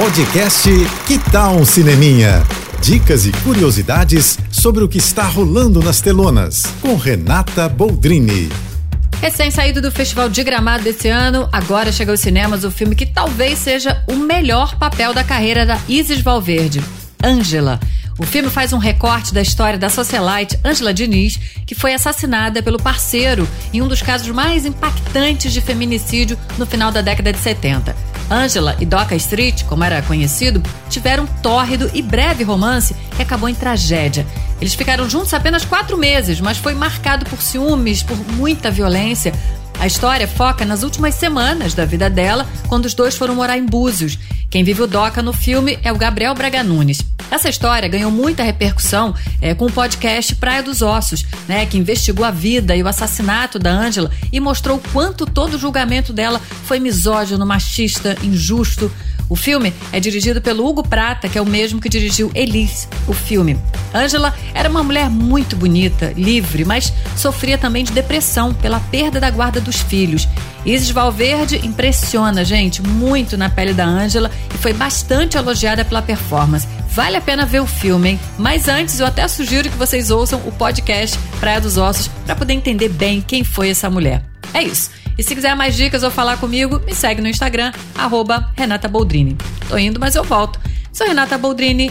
Podcast Que Tal um Cineminha? Dicas e curiosidades sobre o que está rolando nas telonas, com Renata Boldrini. Recém-saído do Festival de Gramado desse ano, agora chega aos cinemas o filme que talvez seja o melhor papel da carreira da Isis Valverde, Ângela. O filme faz um recorte da história da socialite Ângela Diniz, que foi assassinada pelo parceiro em um dos casos mais impactantes de feminicídio no final da década de 70. Angela e Doca Street, como era conhecido, tiveram um tórrido e breve romance que acabou em tragédia. Eles ficaram juntos apenas quatro meses, mas foi marcado por ciúmes, por muita violência. A história foca nas últimas semanas da vida dela, quando os dois foram morar em Búzios. Quem vive o Doca no filme é o Gabriel Braga Nunes. Essa história ganhou muita repercussão é, com o podcast Praia dos Ossos, né, que investigou a vida e o assassinato da Ângela e mostrou quanto todo o julgamento dela foi misógino, machista, injusto. O filme é dirigido pelo Hugo Prata, que é o mesmo que dirigiu Elise, o filme. Angela era uma mulher muito bonita, livre, mas sofria também de depressão pela perda da guarda dos filhos. Isis Valverde impressiona, gente, muito na pele da Angela e foi bastante elogiada pela performance. Vale a pena ver o filme, hein? Mas antes, eu até sugiro que vocês ouçam o podcast Praia dos Ossos para poder entender bem quem foi essa mulher. É isso. E se quiser mais dicas ou falar comigo, me segue no Instagram, arroba Renata Boldrini. Tô indo, mas eu volto. Sou Renata Boldrini